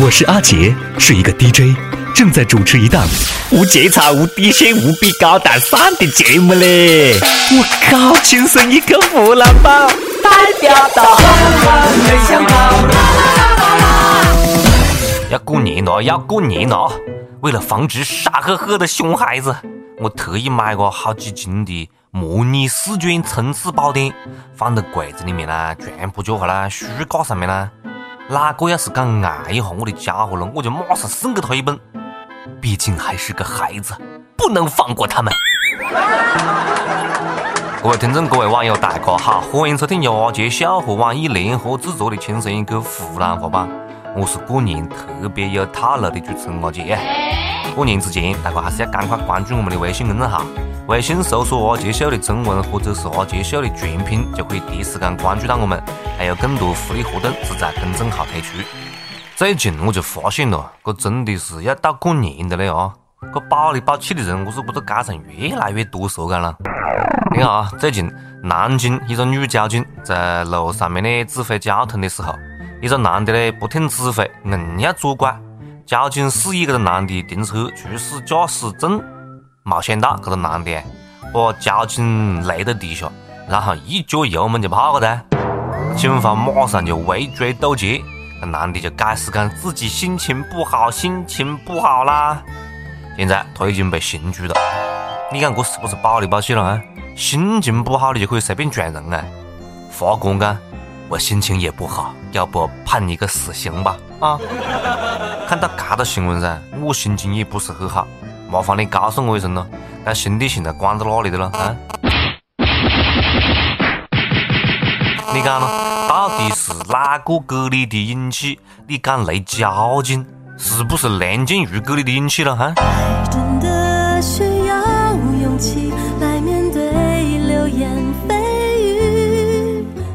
我是阿杰，是一个 DJ，正在主持一档无节操、无底线、无比高大上的节目嘞！我靠，亲生一个湖南宝，代表到很想跑。要过年了，要过年了！为了防止傻呵呵的熊孩子，我特意买个好几斤的模拟试卷冲刺宝典，放在柜子里面啦，全部就下啦书架上面啦。哪个要是敢按一下我的家伙了，我就马上送给他一本。毕竟还是个孩子，不能放过他们。各位听众，各位网友，大家好，欢迎收听牙杰笑和网易联合制作的《轻松一个湖南话版》。我是过年特别有套路的主持人阿杰。过年之前，大家还是要赶快关注我们的微信公众号。微信搜索“阿杰秀”的中文或者是“阿杰秀”的全拼，就可以第一时间关注到我们，还有更多福利活动只在公众号推出。最近我就发现了，这真的是要到过年的了啊！这宝里宝气的人，我是不是街上越来越多说干了？你看啊，最近南京一个女交警在路上面呢指挥交通的时候，一个男的呢不听指挥，硬要左拐，交警示意这个男的停车出示驾驶证。没想到这个男的把交警擂到地下，然后一脚油门就跑了。警方马上就围追堵截，这男的就解释讲自己心情不好，心情不好啦。现在他已经被刑拘了。你看这是不是暴里暴气了啊？心情不好你就可以随便撞人啊？法官讲，我心情也不好，要不判你个死刑吧？啊？看到这个新闻噻，我心情也不是很好。麻烦你告诉我一声咯，那兄弟现在关在哪里的了啊？你讲咯，到底是哪个给你的勇气？你敢雷交警，是不是梁静茹给你的勇气了哈？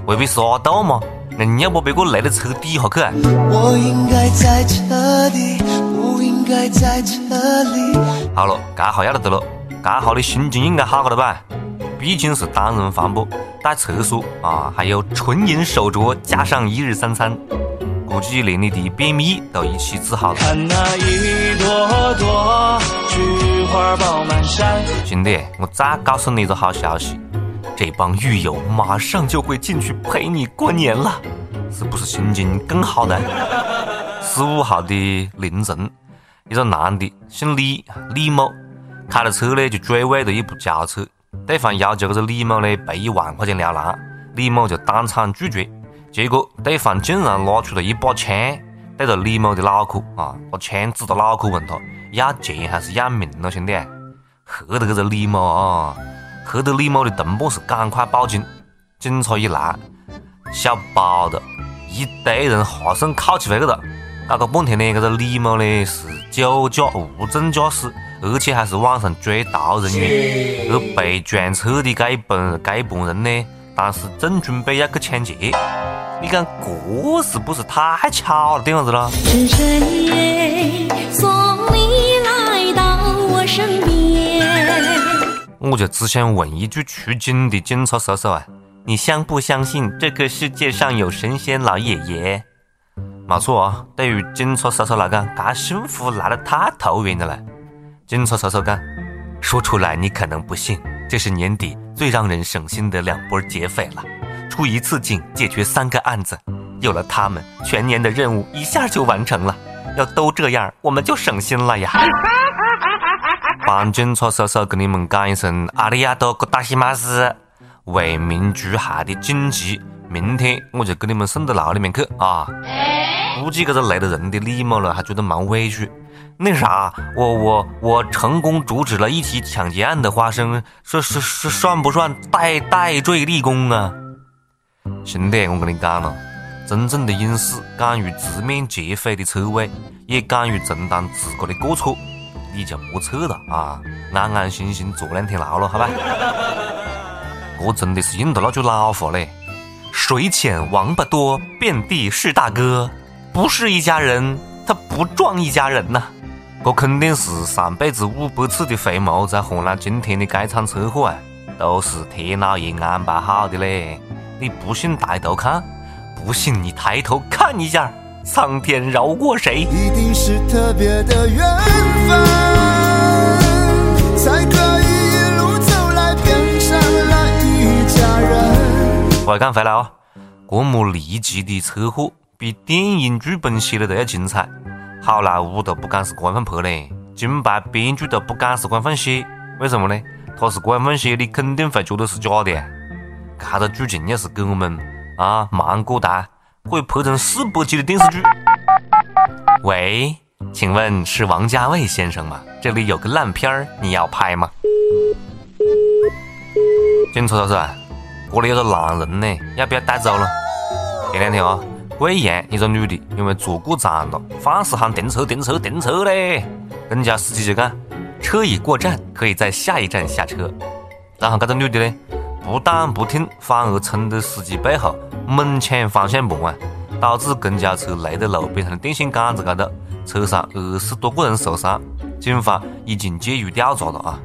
未必是阿豆嘛？硬要把别个雷到车底下去啊？我应该在这里。在这里。好了，这下要得了，这下你心情应该好了吧？毕竟是单人房不带厕所啊，还有纯银手镯，加上一日三餐，估计连你的便秘都一起治好了。兄弟，我再告诉你一个好消息，这帮狱友马上就会进去陪你过年了，是不是心情更好呢？十五号的凌晨。一个男的姓李，李某开了车呢，就追尾了一部轿车。对方要求这个李某呢赔一万块钱了然，李某就当场拒绝。结果对方竟然拿出了一把枪，对着李某的脑壳啊，把枪指着脑壳问他要钱还是要命咯，兄弟！吓得这个李某啊，吓得李某的同伴是赶快报警。警察一来，小包的一堆人哈声铐起回去了。搞个半天呢，这个李某呢是酒驾无证驾驶，而且还是网上追逃人员。而被撞车的这一帮这一帮人呢，当时正准备要去抢劫。你讲这是不是太巧了点子了？是谁送你来到我身边？我就只想问一句出警的警察叔叔啊，你相不相信这个世界上有神仙老爷爷？没错啊，对于警察叔叔来讲，这幸福来得太突然了嘞。警察叔叔讲，说出来你可能不信，这是年底最让人省心的两波劫匪了，出一次警解决三个案子，有了他们，全年的任务一下就完成了。要都这样，我们就省心了呀。帮警察叔叔跟你们讲一声，阿里亚多，大西马斯，为民除害的锦旗，明天我就给你们送到牢里面去啊。估计这个雷到人的李某了，还觉得蛮委屈。那啥，我我我成功阻止了一起抢劫案的发生，是是是算不算戴戴罪立功啊？兄弟，我跟你讲了，真正的勇士敢于直面劫匪的车尾，也敢于承担自个的过错，你就莫错了啊！安安心心坐两天牢了，好吧？这真的是应了那句老话嘞：水浅王八多，遍地是大哥。不是一家人，他不撞一家人呐！这肯定是上辈子五百次的回眸，在换来今天的这场车祸啊！都是天老爷安排好的嘞！你不信抬头看，不信你抬头看一下，苍天饶过谁？一定是特别的缘分，才可快看回来哦，这么离奇的车祸，比电影剧本写的都要精彩，好莱坞都不敢是这样拍嘞，金牌编剧都不敢是这样写，为什么呢？他是这样写，你肯定会觉得是假的呀。这个剧情要是给我们啊芒果台，可以拍成四百集的电视剧。喂，请问是王家卫先生吗？这里有个烂片儿，你要拍吗？警察叔叔，这里有个男人呢，要不要带走了？前两天啊，贵阳一个女的因为坐过站了，放肆喊停车停车停车嘞，人家司机就讲车已过站，可以在下一站下车。然后这个女的呢，不但不听，反而冲到司机背后猛抢方向盘啊，导致公交车雷在路边上的电线杆子高头，车上二十多个人受伤。警方已经介入调查了啊，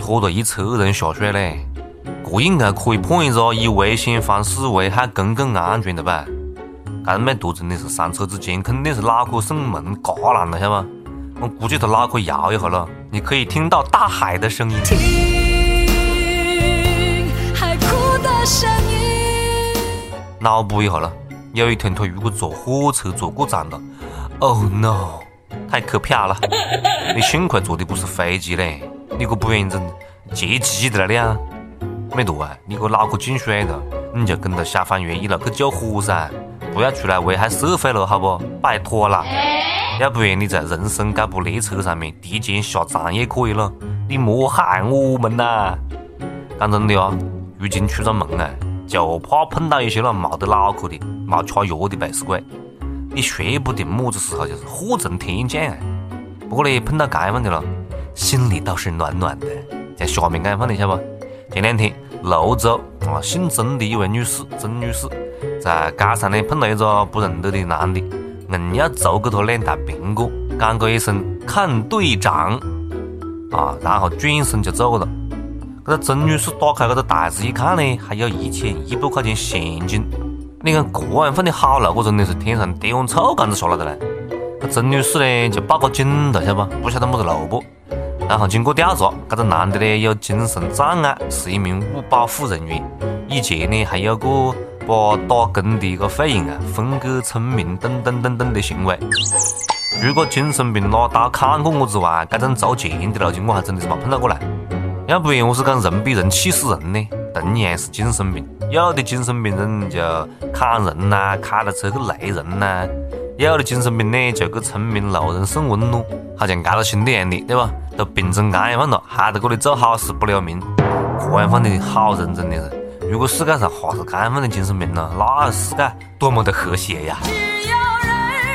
拖了一车人下水嘞。这应该可以判一个以危险方式危害公共安全的吧？这妹坨真的是上车之前肯定是脑壳送门嘎烂了，晓得吗？我估计他脑壳摇一下了，你可以听到大海的声音。听海哭的声音。脑补一下了，有一天他如果坐火车坐过站了，Oh no，太可怕了！你幸亏坐的不是飞机嘞，你可不然整劫机的了！没错啊，你个脑壳进水了，你就跟着消防员一路去救火噻，不要出来危害社会了，好不？拜托啦，要不然你在人生这部列车上面提前下站也可以了，你莫害我们呐！讲真的啊，如今出个门啊，就怕碰到一些那没得脑壳的、没吃药的背死鬼，你说不定么子时候就是祸从天降啊！不过呢，碰到这样的了，心里倒是暖暖的。在下面这样的，晓得不？前两天，泸州啊，姓曾的一位女士，曾女士，在街上呢碰到一个不认得的男的，硬要租给她两袋苹果，讲个一声“看队长”，啊，然后转身就走了。这个曾女士打开这个袋子一看呢，还有一千一百块钱现金。你看这样放的好了，我真的是天上掉碗臭干子下来的嘞。这曾女士呢就报个警了，晓得不？不晓得么子路不？然后经过调查，这个男的呢有精神障碍，是一名物保护人员。以前呢还有过把打工的一个费用啊分给村民等等等等的行为。除过精神病拿刀砍过我之外，这种遭钱的路情我还真的是没碰到过来。要不然我是讲人比人气死人呢？同样是精神病，有的精神病人就砍人呐，开了车去雷人呐；有的精神病呢就给村民路人送温暖，好像挨了兄弟一样的，对吧？都病成这样了，还在这里做好事不留名，这样放的好认真的人。如果世界上还是这样放的精神病呢，那世界多么的和谐呀！只要人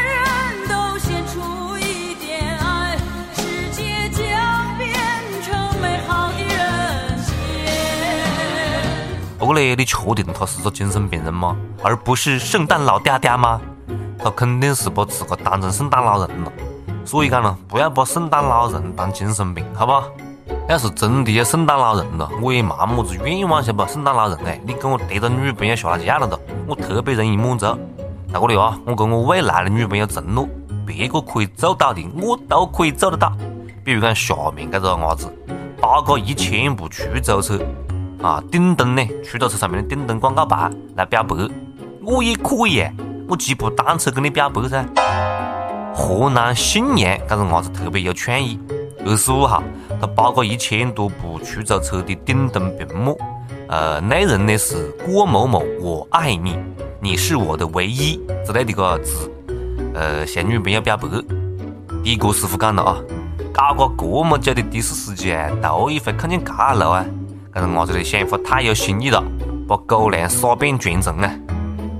人都献出一点爱，世界将变成美好的人间。不过呢，你确定他是个精神病人吗？而不是圣诞老爹爹吗？他肯定是把自个当成圣诞老人了。所以讲呢，不要把圣诞老人当精神病，好不好？要是真的有圣诞老人了，我也没么子愿望，晓得不？圣诞老人哎，你跟我爹个女朋友下了架了的，我特别容易满足。在这里啊，我跟我未来的女朋友承诺，别个可以做到的，我都可以做得到。比如讲下面这个伢子，八个一千部出租车啊，顶灯呢，出租车上面的顶灯广告牌来表白，我也可以，我骑部单车跟你表白噻。河南信阳这个伢子特别有创意。二十五号，他包个一千多部出租车的顶灯屏幕，呃，内容呢是“郭某某，我爱你，你是我的唯一”之类的个字，呃，向女朋友表白。的哥师傅讲了啊，搞个这么久的的士司机啊，头一回看见这路啊，这个伢子的想法太有新意了，把狗粮撒遍全城啊！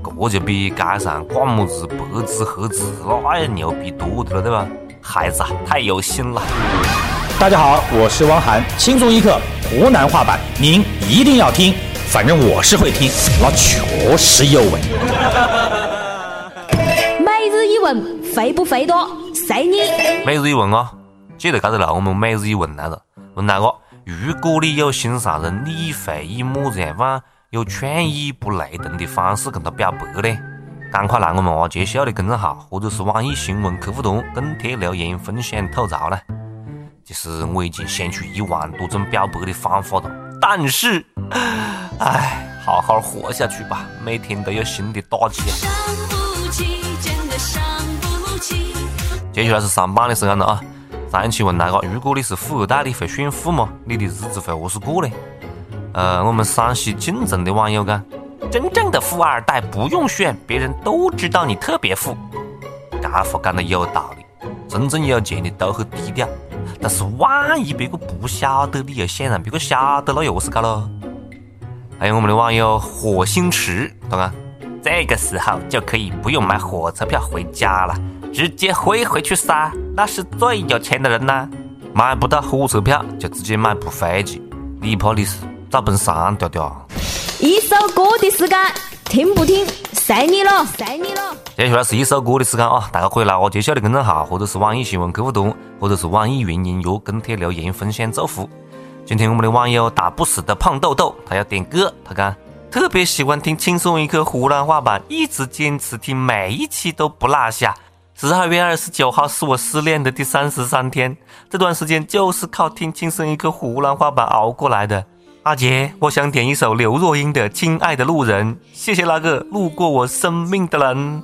这就比街上挂么子白纸黑字那要牛逼多的了，对吧？孩子啊，太有心了。大家好，我是汪涵，轻松一刻湖南话版，您一定要听，反正我是会听，那确实有味。每日一问，肥不肥多？随你。每日一问啊，接着这个了，我们每日一问来了，问那个：如果你有心上人，你会以么子样方有创意不雷同的方式跟他表白呢？赶快来我们阿杰秀的公众号或者是网易新闻客户端跟帖留言分享吐槽啦。其实我已经想出一万多种表白的方法了，但是，唉，好好活下去吧，每天都有新的打击。接下来是上榜的时间了啊！上一期问大家，如果你是富二代，你会炫富吗？你的日子会何是过呢？呃，我们山西晋城的网友讲，真正的富二代不用炫，别人都知道你特别富。这话讲的有道理，真正有钱的都很低调。但是万一别个不晓得，你又想让别个晓得，那又是搞喽？还有我们的网友火星池，他讲这个时候就可以不用买火车票回家了，直接飞回去噻，那是最有钱的人呐！买不到火车票就直接买部飞机，你怕你是找本山调调？一首歌的时间，听不听，随你了，随你了。接下来是一首歌的时间啊！大家可以来我接秀的公众号，或者是网易新闻客户端，或者是网易云音乐跟帖留言分享祝福。今天我们的网友打不死的胖豆豆，他要点歌，他讲特别喜欢听轻松一刻湖南话版，一直坚持听，每一期都不落下。十二月二十九号是我失恋的第三十三天，这段时间就是靠听轻松一刻湖南话版熬过来的。阿杰，我想点一首刘若英的《亲爱的路人》，谢谢那个路过我生命的人。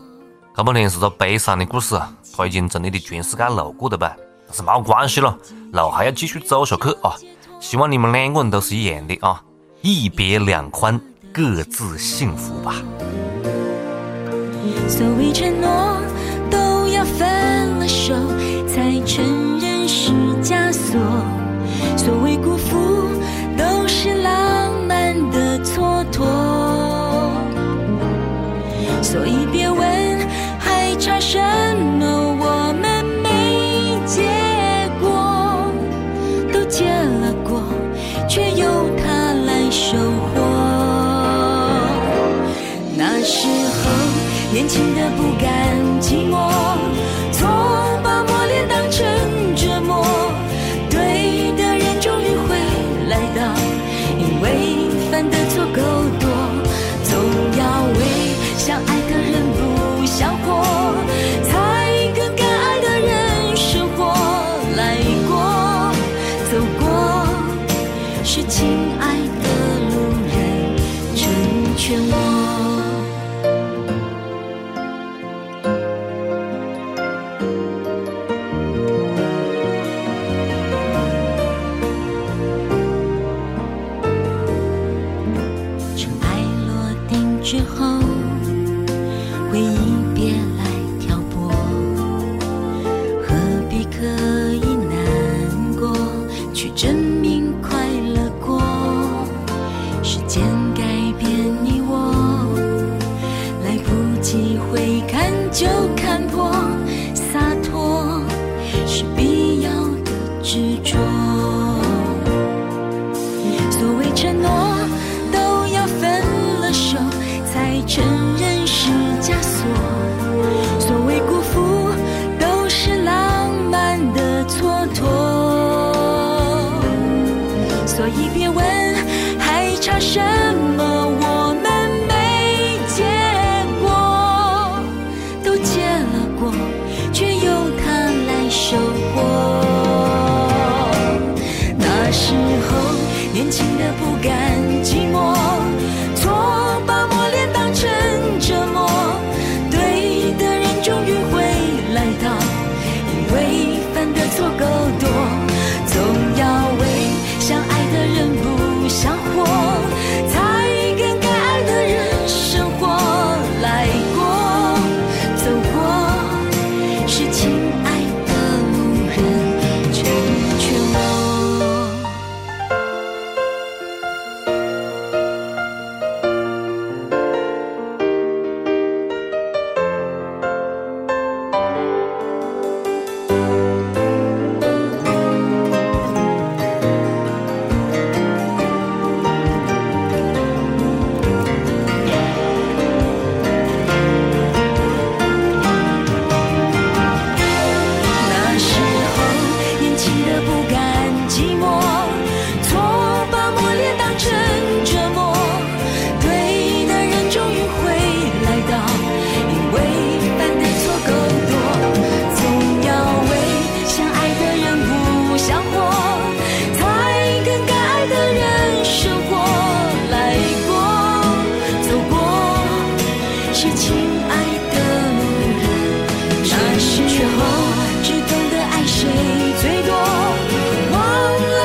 这不能是个悲伤的故事啊，他已经从你的全世界路过了吧？但是没关系了，路还要继续走下去啊！希望你们两个人都是一样的啊，一别两宽，各自幸福吧。所谓承诺，是必年轻的不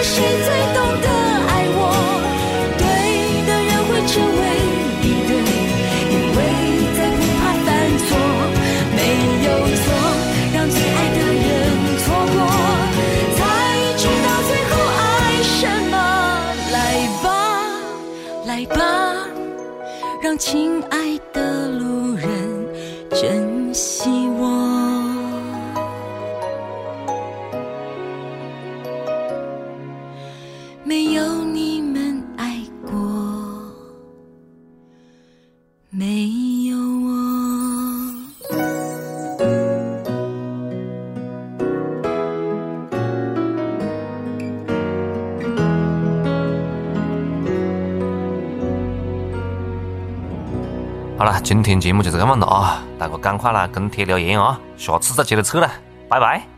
谁最懂得爱我？对的人会成为敌人，因为在不怕犯错。没有错，让最爱的人错过，才知道最后爱什么。来吧，来吧，让亲爱的。没有你们爱过。没有我。好了，今天节目就这样了啊，大家赶快来跟帖留言啊，下次再接着扯了，拜拜。